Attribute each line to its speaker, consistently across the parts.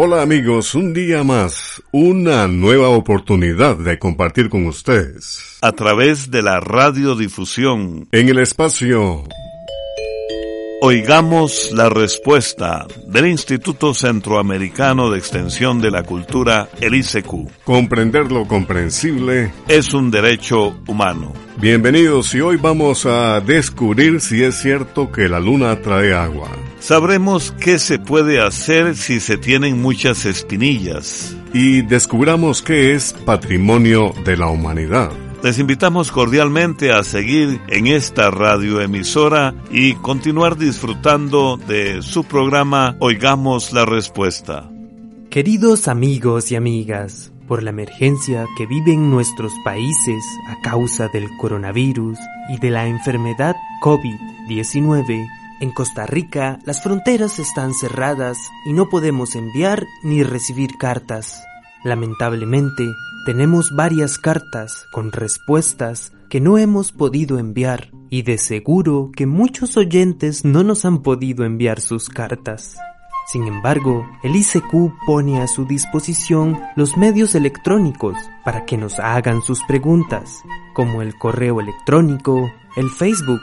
Speaker 1: Hola amigos, un día más, una nueva oportunidad de compartir con ustedes.
Speaker 2: A través de la radiodifusión.
Speaker 1: En el espacio.
Speaker 2: Oigamos la respuesta del Instituto Centroamericano de Extensión de la Cultura, el ICQ.
Speaker 1: Comprender lo comprensible
Speaker 2: es un derecho humano.
Speaker 1: Bienvenidos y hoy vamos a descubrir si es cierto que la luna trae agua.
Speaker 2: Sabremos qué se puede hacer si se tienen muchas espinillas.
Speaker 1: Y descubramos qué es patrimonio de la humanidad.
Speaker 2: Les invitamos cordialmente a seguir en esta radioemisora y continuar disfrutando de su programa Oigamos la Respuesta.
Speaker 3: Queridos amigos y amigas, por la emergencia que viven nuestros países a causa del coronavirus y de la enfermedad COVID-19, en Costa Rica las fronteras están cerradas y no podemos enviar ni recibir cartas. Lamentablemente, tenemos varias cartas con respuestas que no hemos podido enviar y de seguro que muchos oyentes no nos han podido enviar sus cartas. Sin embargo, el ICQ pone a su disposición los medios electrónicos para que nos hagan sus preguntas, como el correo electrónico, el Facebook,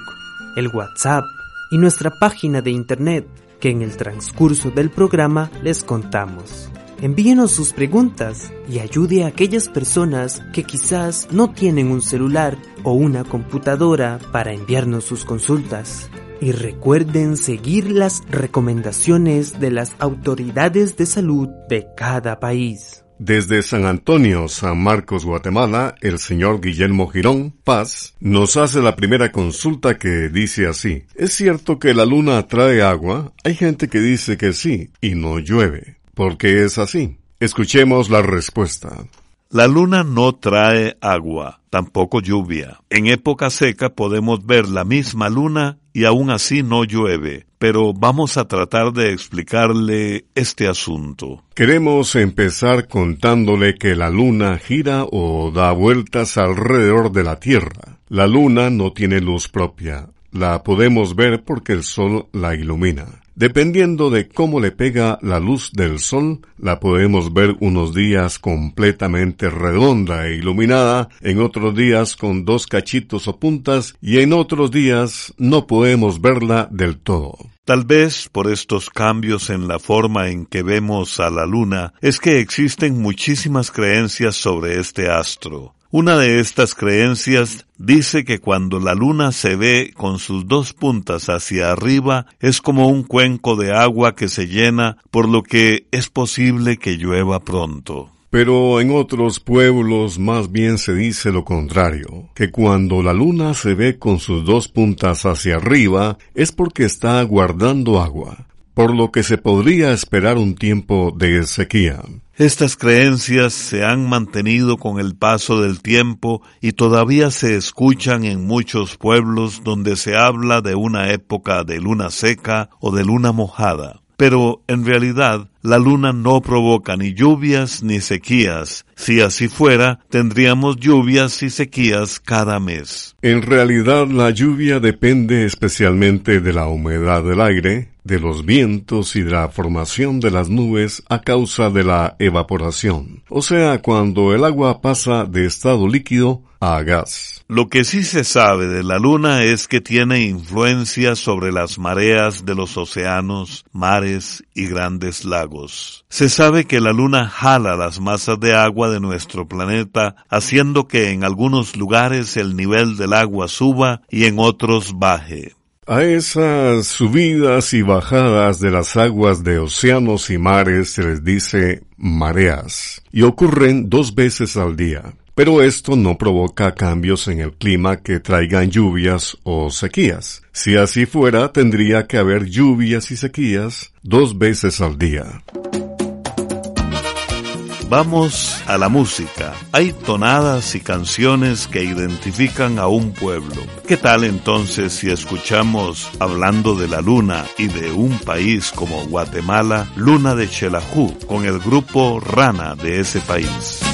Speaker 3: el WhatsApp, y nuestra página de internet que en el transcurso del programa les contamos. Envíenos sus preguntas y ayude a aquellas personas que quizás no tienen un celular o una computadora para enviarnos sus consultas. Y recuerden seguir las recomendaciones de las autoridades de salud de cada país.
Speaker 1: Desde San Antonio, San Marcos, Guatemala, el señor Guillermo Girón Paz nos hace la primera consulta que dice así. ¿Es cierto que la luna atrae agua? Hay gente que dice que sí y no llueve. ¿Por qué es así? Escuchemos la respuesta.
Speaker 2: La luna no trae agua, tampoco lluvia. En época seca podemos ver la misma luna y aún así no llueve, pero vamos a tratar de explicarle este asunto.
Speaker 1: Queremos empezar contándole que la luna gira o da vueltas alrededor de la Tierra. La luna no tiene luz propia, la podemos ver porque el sol la ilumina. Dependiendo de cómo le pega la luz del sol, la podemos ver unos días completamente redonda e iluminada, en otros días con dos cachitos o puntas y en otros días no podemos verla del todo.
Speaker 2: Tal vez por estos cambios en la forma en que vemos a la luna es que existen muchísimas creencias sobre este astro. Una de estas creencias dice que cuando la luna se ve con sus dos puntas hacia arriba es como un cuenco de agua que se llena, por lo que es posible que llueva pronto.
Speaker 1: Pero en otros pueblos más bien se dice lo contrario, que cuando la luna se ve con sus dos puntas hacia arriba es porque está guardando agua, por lo que se podría esperar un tiempo de sequía.
Speaker 2: Estas creencias se han mantenido con el paso del tiempo y todavía se escuchan en muchos pueblos donde se habla de una época de luna seca o de luna mojada.
Speaker 4: pero en realidad la luna no provoca ni lluvias ni sequías. Si así fuera, tendríamos lluvias y sequías cada mes.
Speaker 1: En realidad la lluvia depende especialmente de la humedad del aire, de los vientos y de la formación de las nubes a causa de la evaporación, o sea, cuando el agua pasa de estado líquido a gas.
Speaker 4: Lo que sí se sabe de la Luna es que tiene influencia sobre las mareas de los océanos, mares y grandes lagos. Se sabe que la Luna jala las masas de agua de nuestro planeta, haciendo que en algunos lugares el nivel del agua suba y en otros baje.
Speaker 1: A esas subidas y bajadas de las aguas de océanos y mares se les dice mareas, y ocurren dos veces al día. Pero esto no provoca cambios en el clima que traigan lluvias o sequías. Si así fuera, tendría que haber lluvias y sequías dos veces al día.
Speaker 4: Vamos a la música. Hay tonadas y canciones que identifican a un pueblo. ¿Qué tal entonces si escuchamos, hablando de la luna y de un país como Guatemala, Luna de Chelajú, con el grupo Rana de ese país?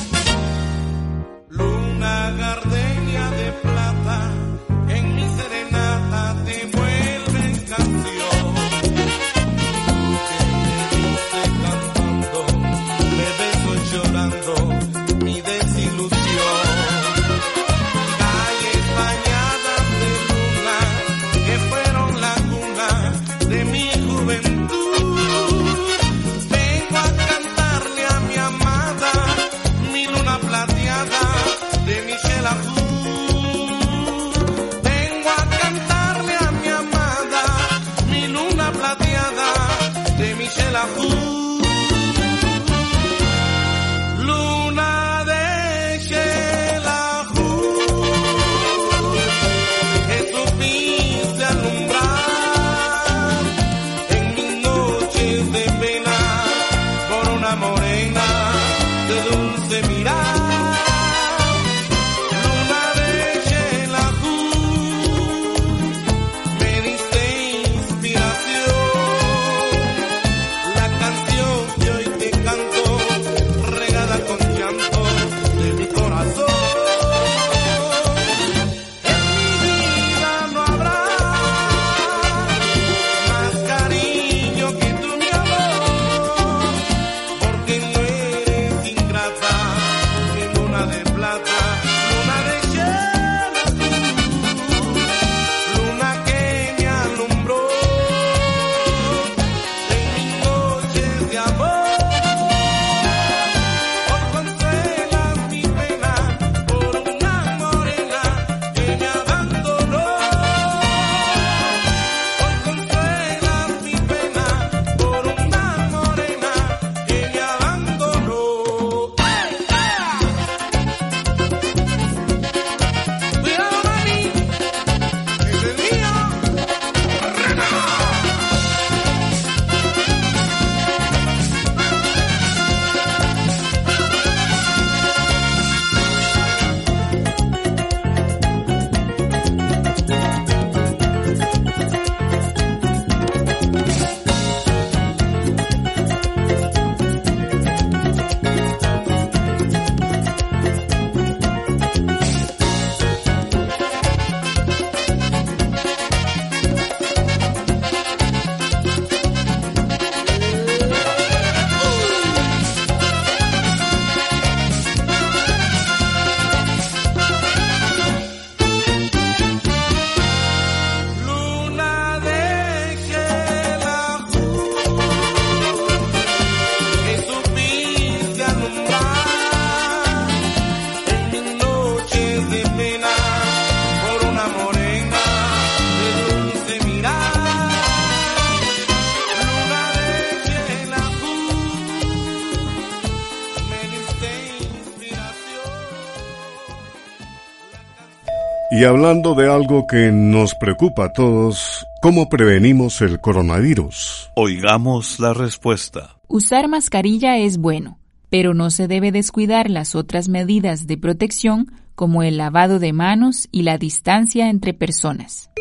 Speaker 1: Hablando de algo que nos preocupa a todos, ¿cómo prevenimos el coronavirus?
Speaker 4: Oigamos la respuesta.
Speaker 5: Usar mascarilla es bueno, pero no se debe descuidar las otras medidas de protección como el lavado de manos y la distancia entre personas.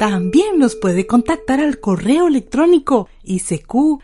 Speaker 6: También nos puede contactar al correo electrónico isq.org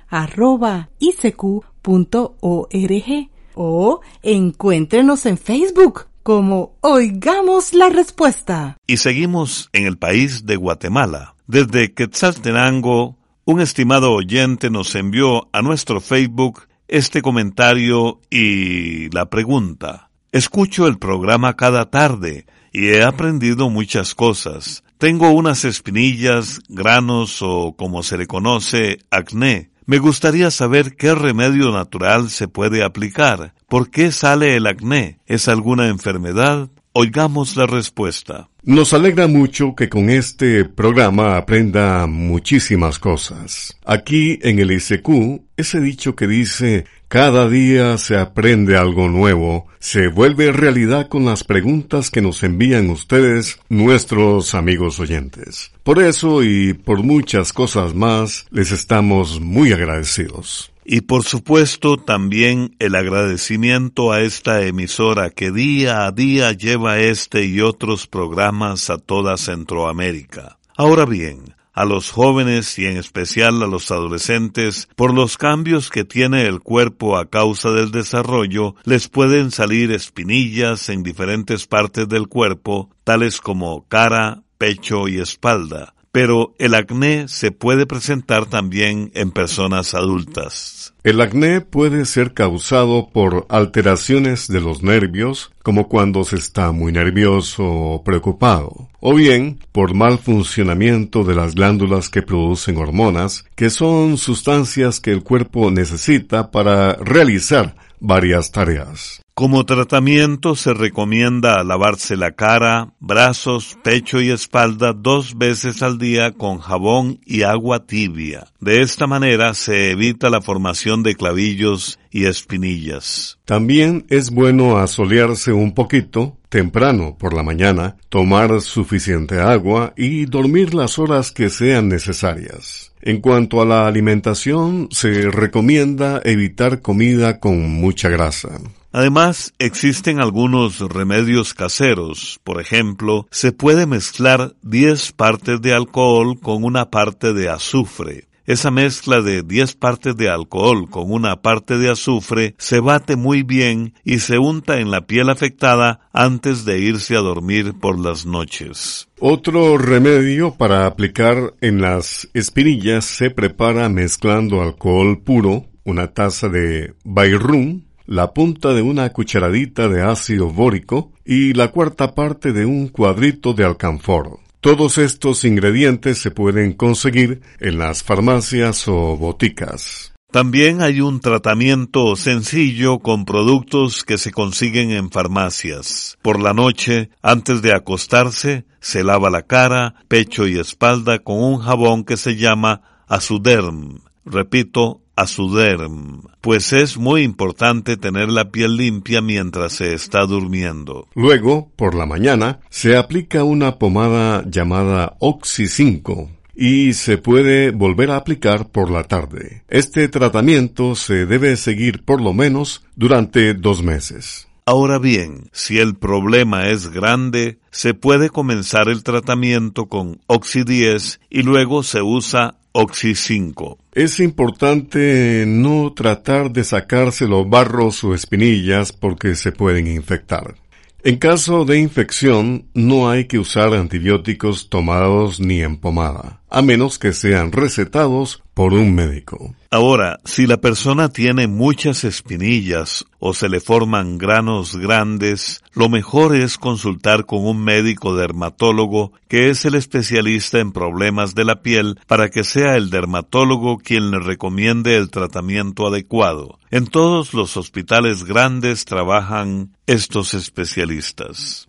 Speaker 6: o encuéntrenos en Facebook como Oigamos la Respuesta.
Speaker 2: Y seguimos en el país de Guatemala. Desde Quetzaltenango, un estimado oyente nos envió a nuestro Facebook este comentario y la pregunta. Escucho el programa cada tarde y he aprendido muchas cosas. Tengo unas espinillas, granos o como se le conoce, acné. Me gustaría saber qué remedio natural se puede aplicar. ¿Por qué sale el acné? ¿Es alguna enfermedad? Oigamos la respuesta.
Speaker 1: Nos alegra mucho que con este programa aprenda muchísimas cosas. Aquí en el ICQ, ese dicho que dice cada día se aprende algo nuevo, se vuelve realidad con las preguntas que nos envían ustedes, nuestros amigos oyentes. Por eso y por muchas cosas más, les estamos muy agradecidos.
Speaker 2: Y por supuesto también el agradecimiento a esta emisora que día a día lleva este y otros programas a toda Centroamérica. Ahora bien, a los jóvenes y en especial a los adolescentes, por los cambios que tiene el cuerpo a causa del desarrollo, les pueden salir espinillas en diferentes partes del cuerpo, tales como cara, pecho y espalda. Pero el acné se puede presentar también en personas adultas.
Speaker 1: El acné puede ser causado por alteraciones de los nervios, como cuando se está muy nervioso o preocupado, o bien por mal funcionamiento de las glándulas que producen hormonas, que son sustancias que el cuerpo necesita para realizar varias tareas.
Speaker 2: Como tratamiento se recomienda lavarse la cara, brazos, pecho y espalda dos veces al día con jabón y agua tibia. De esta manera se evita la formación de clavillos y espinillas.
Speaker 1: También es bueno asolearse un poquito temprano por la mañana, tomar suficiente agua y dormir las horas que sean necesarias. En cuanto a la alimentación, se recomienda evitar comida con mucha grasa.
Speaker 2: Además, existen algunos remedios caseros. Por ejemplo, se puede mezclar 10 partes de alcohol con una parte de azufre. Esa mezcla de 10 partes de alcohol con una parte de azufre se bate muy bien y se unta en la piel afectada antes de irse a dormir por las noches.
Speaker 1: Otro remedio para aplicar en las espinillas se prepara mezclando alcohol puro, una taza de Bayrum, la punta de una cucharadita de ácido bórico y la cuarta parte de un cuadrito de alcanfor. Todos estos ingredientes se pueden conseguir en las farmacias o boticas.
Speaker 2: También hay un tratamiento sencillo con productos que se consiguen en farmacias. Por la noche, antes de acostarse, se lava la cara, pecho y espalda con un jabón que se llama Azuderm. Repito, Azuderm, pues es muy importante tener la piel limpia mientras se está durmiendo.
Speaker 1: Luego, por la mañana, se aplica una pomada llamada Oxy 5 y se puede volver a aplicar por la tarde. Este tratamiento se debe seguir por lo menos durante dos meses.
Speaker 2: Ahora bien, si el problema es grande, se puede comenzar el tratamiento con Oxy 10 y luego se usa Oxy 5.
Speaker 1: Es importante no tratar de sacarse los barros o espinillas porque se pueden infectar. En caso de infección, no hay que usar antibióticos tomados ni en pomada, a menos que sean recetados por un médico.
Speaker 2: Ahora, si la persona tiene muchas espinillas o se le forman granos grandes, lo mejor es consultar con un médico dermatólogo que es el especialista en problemas de la piel para que sea el dermatólogo quien le recomiende el tratamiento adecuado. En todos los hospitales grandes trabajan estos especialistas.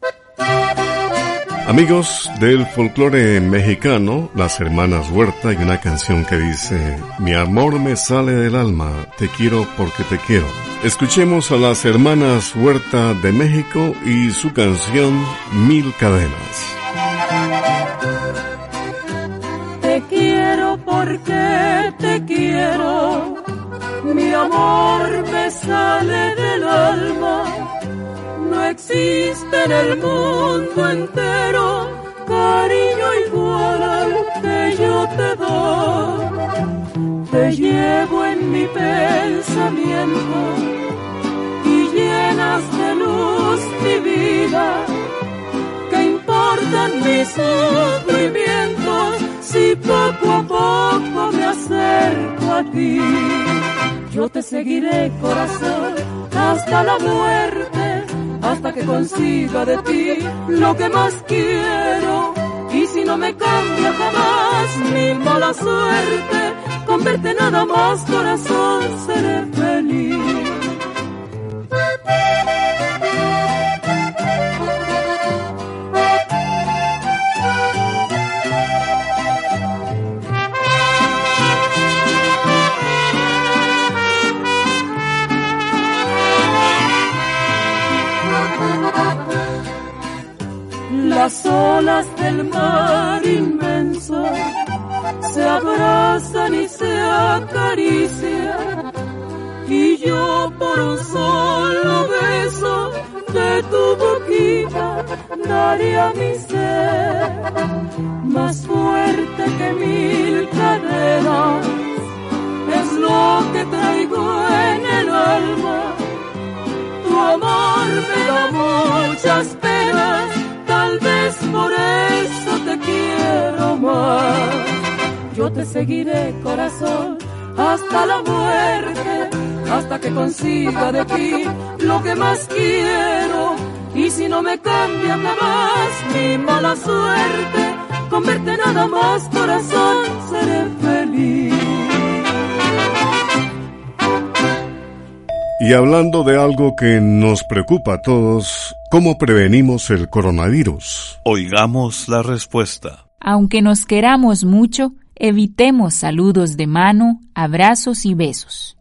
Speaker 1: Amigos del folclore mexicano, las hermanas Huerta y una canción que dice, Mi amor me sale del alma, te quiero porque te quiero. Escuchemos a las hermanas Huerta de México y su canción Mil Cadenas.
Speaker 7: Te quiero porque te quiero, mi amor me sale del alma no existe en el mundo entero cariño igual al yo te doy. Te llevo en mi pensamiento y llenas de luz mi vida. ¿Qué importan mis sufrimientos si poco a poco me acerco a ti? Yo te seguiré, corazón, hasta la muerte, hasta que consiga de ti lo que más quiero. Y si no me cambia jamás mi mala suerte, con verte nada más, corazón, seré feliz. Las olas del mar inmenso se abrazan y se acarician y yo por un solo beso de tu boquita daría mi ser más fuerte que mil cadenas. Es lo que traigo en el alma tu amor me da muchas penas tal vez por eso te quiero más. Yo te seguiré, corazón, hasta la muerte, hasta que consiga de ti lo que más quiero. Y si no me cambia jamás mi mala suerte, con verte nada más, corazón, seré feliz.
Speaker 1: Y hablando de algo que nos preocupa a todos, ¿cómo prevenimos el coronavirus?
Speaker 2: Oigamos la respuesta.
Speaker 5: Aunque nos queramos mucho, evitemos saludos de mano, abrazos y besos.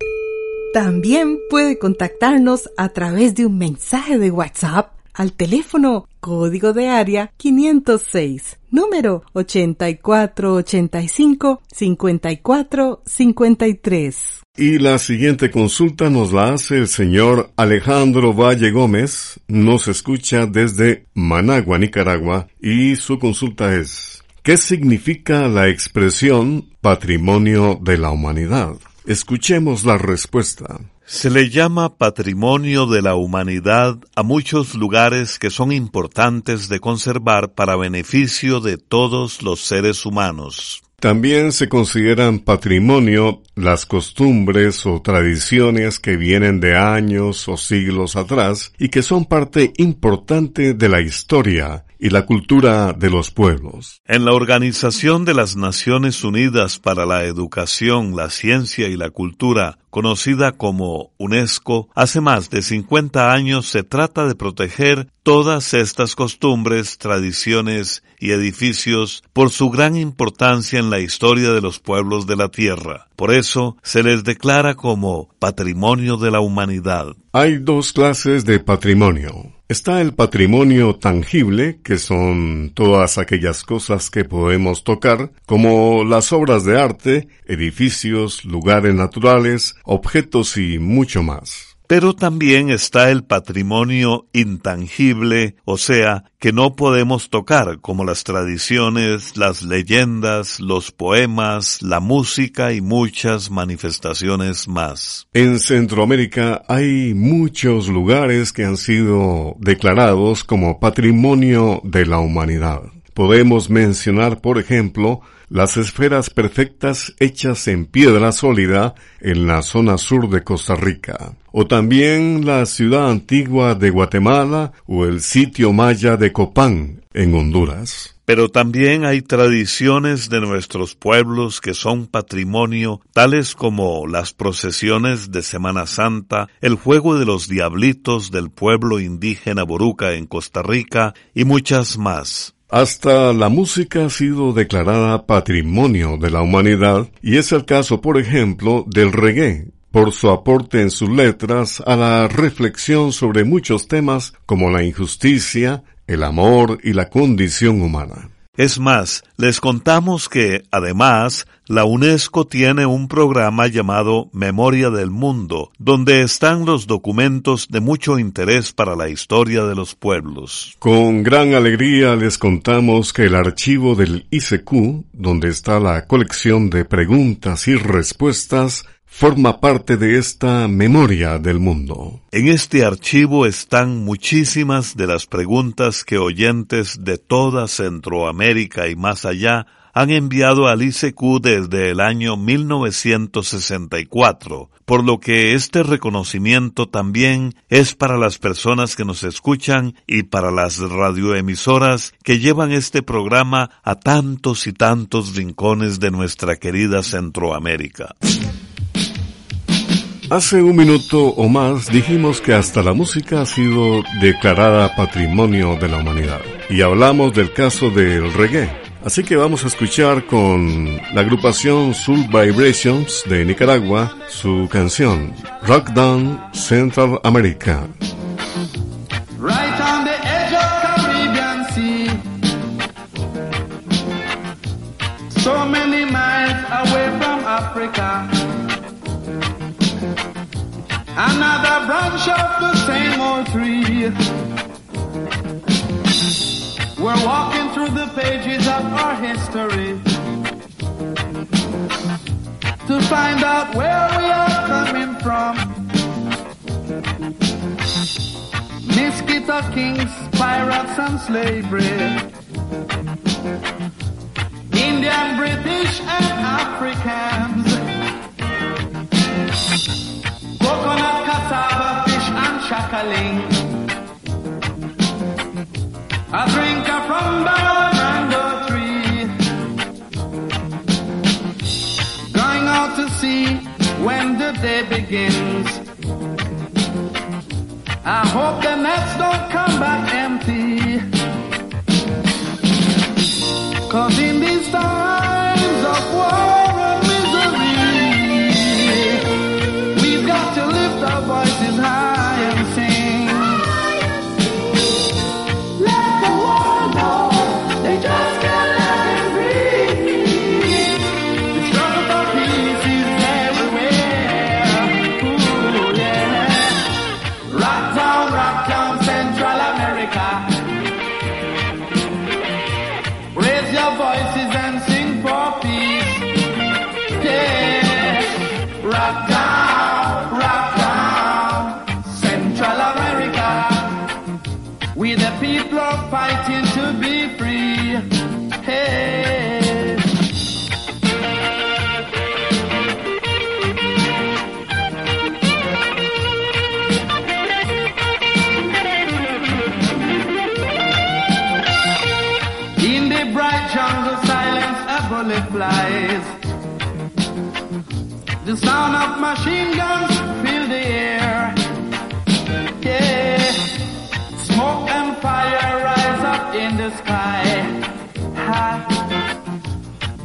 Speaker 6: También puede contactarnos a través de un mensaje de WhatsApp al teléfono código de área 506, número 8485 5453.
Speaker 1: Y la siguiente consulta nos la hace el señor Alejandro Valle Gómez, nos escucha desde Managua, Nicaragua, y su consulta es, ¿qué significa la expresión patrimonio de la humanidad? Escuchemos la respuesta.
Speaker 2: Se le llama patrimonio de la humanidad a muchos lugares que son importantes de conservar para beneficio de todos los seres humanos.
Speaker 1: También se consideran patrimonio las costumbres o tradiciones que vienen de años o siglos atrás y que son parte importante de la historia y la cultura de los pueblos.
Speaker 2: En la Organización de las Naciones Unidas para la Educación, la Ciencia y la Cultura, conocida como UNESCO, hace más de 50 años se trata de proteger todas estas costumbres, tradiciones y edificios por su gran importancia en la historia de los pueblos de la Tierra. Por eso se les declara como patrimonio de la humanidad.
Speaker 1: Hay dos clases de patrimonio. Está el patrimonio tangible, que son todas aquellas cosas que podemos tocar, como las obras de arte, edificios, lugares naturales, objetos y mucho más.
Speaker 2: Pero también está el patrimonio intangible, o sea, que no podemos tocar, como las tradiciones, las leyendas, los poemas, la música y muchas manifestaciones más.
Speaker 1: En Centroamérica hay muchos lugares que han sido declarados como patrimonio de la humanidad. Podemos mencionar, por ejemplo, las esferas perfectas hechas en piedra sólida en la zona sur de Costa Rica, o también la ciudad antigua de Guatemala o el sitio maya de Copán en Honduras.
Speaker 2: Pero también hay tradiciones de nuestros pueblos que son patrimonio, tales como las procesiones de Semana Santa, el juego de los diablitos del pueblo indígena Boruca en Costa Rica y muchas más.
Speaker 1: Hasta la música ha sido declarada patrimonio de la humanidad y es el caso, por ejemplo, del reggae, por su aporte en sus letras a la reflexión sobre muchos temas como la injusticia, el amor y la condición humana.
Speaker 2: Es más, les contamos que, además, la UNESCO tiene un programa llamado Memoria del Mundo, donde están los documentos de mucho interés para la historia de los pueblos.
Speaker 1: Con gran alegría les contamos que el archivo del ICQ, donde está la colección de preguntas y respuestas, forma parte de esta memoria del mundo.
Speaker 2: En este archivo están muchísimas de las preguntas que oyentes de toda Centroamérica y más allá han enviado al ICQ desde el año 1964, por lo que este reconocimiento también es para las personas que nos escuchan y para las radioemisoras que llevan este programa a tantos y tantos rincones de nuestra querida Centroamérica.
Speaker 1: Hace un minuto o más dijimos que hasta la música ha sido declarada patrimonio de la humanidad. Y hablamos del caso del reggae. Así que vamos a escuchar con la agrupación Soul Vibrations de Nicaragua su canción Rock Down Central America.
Speaker 8: Branch of the same old tree. We're walking through the pages of our history to find out where we are coming from. Mosquito kings, pirates and slavery. Indian, British and Africans. Coconut, cassava, fish and shackling. A drinker from Mango tree. Going out to sea when the day begins. I hope the nets don't come back empty. Cause in these times of war bright jungle silence a bullet flies. The sound of machine guns fill the air. Yeah. Smoke and fire rise up in the sky. Ha.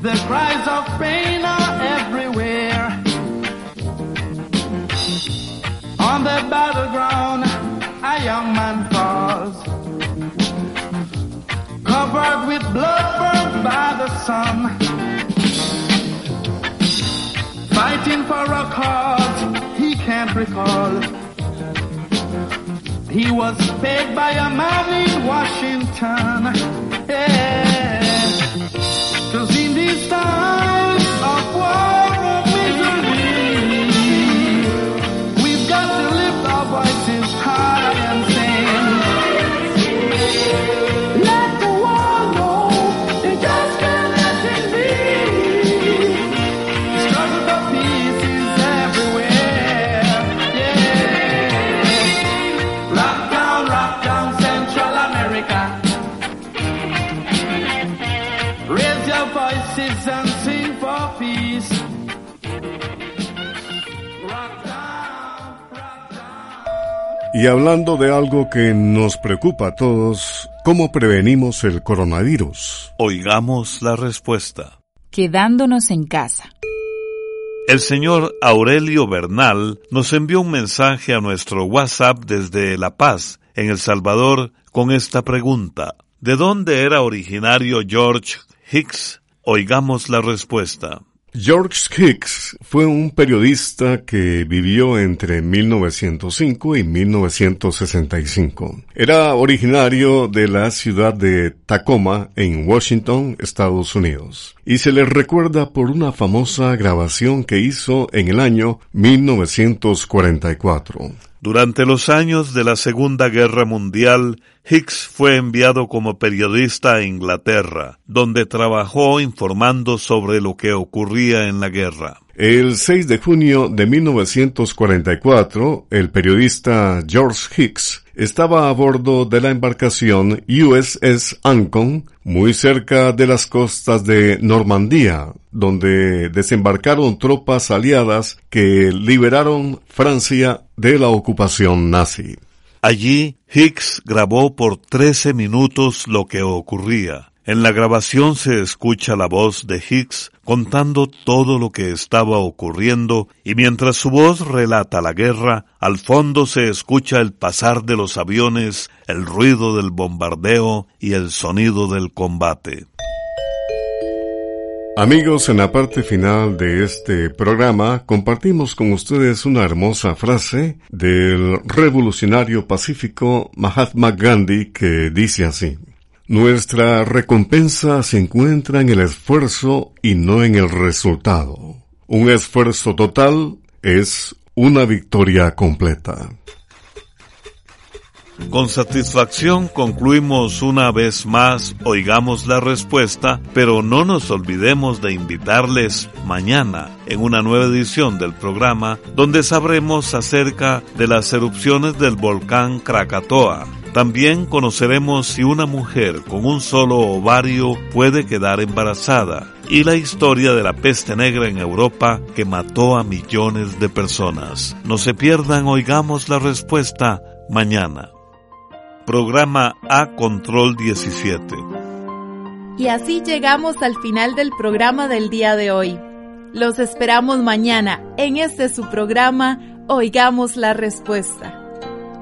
Speaker 8: The cries of pain are everywhere. On the battleground, a young man covered with blood burned by the sun. Fighting for a cause he can't recall. He was paid by a man in Washington. Yeah. Cause in these times
Speaker 1: Y hablando de algo que nos preocupa a todos, ¿cómo prevenimos el coronavirus?
Speaker 2: Oigamos la respuesta.
Speaker 5: Quedándonos en casa.
Speaker 2: El señor Aurelio Bernal nos envió un mensaje a nuestro WhatsApp desde La Paz, en El Salvador, con esta pregunta. ¿De dónde era originario George Hicks? Oigamos la respuesta.
Speaker 1: George Hicks fue un periodista que vivió entre 1905 y 1965. Era originario de la ciudad de Tacoma, en Washington, Estados Unidos, y se le recuerda por una famosa grabación que hizo en el año 1944.
Speaker 2: Durante los años de la Segunda Guerra Mundial, Hicks fue enviado como periodista a Inglaterra, donde trabajó informando sobre lo que ocurría en la guerra.
Speaker 1: El 6 de junio de 1944, el periodista George Hicks estaba a bordo de la embarcación USS Ancon, muy cerca de las costas de Normandía, donde desembarcaron tropas aliadas que liberaron Francia de la ocupación nazi.
Speaker 2: Allí, Hicks grabó por 13 minutos lo que ocurría. En la grabación se escucha la voz de Hicks contando todo lo que estaba ocurriendo y mientras su voz relata la guerra, al fondo se escucha el pasar de los aviones, el ruido del bombardeo y el sonido del combate.
Speaker 1: Amigos, en la parte final de este programa compartimos con ustedes una hermosa frase del revolucionario pacífico Mahatma Gandhi que dice así. Nuestra recompensa se encuentra en el esfuerzo y no en el resultado. Un esfuerzo total es una victoria completa.
Speaker 2: Con satisfacción concluimos una vez más, oigamos la respuesta, pero no nos olvidemos de invitarles mañana en una nueva edición del programa donde sabremos acerca de las erupciones del volcán Krakatoa también conoceremos si una mujer con un solo ovario puede quedar embarazada y la historia de la peste negra en Europa que mató a millones de personas. No se pierdan, oigamos la respuesta mañana. Programa A Control 17.
Speaker 9: Y así llegamos al final del programa del día de hoy. Los esperamos mañana en este su programa Oigamos la Respuesta.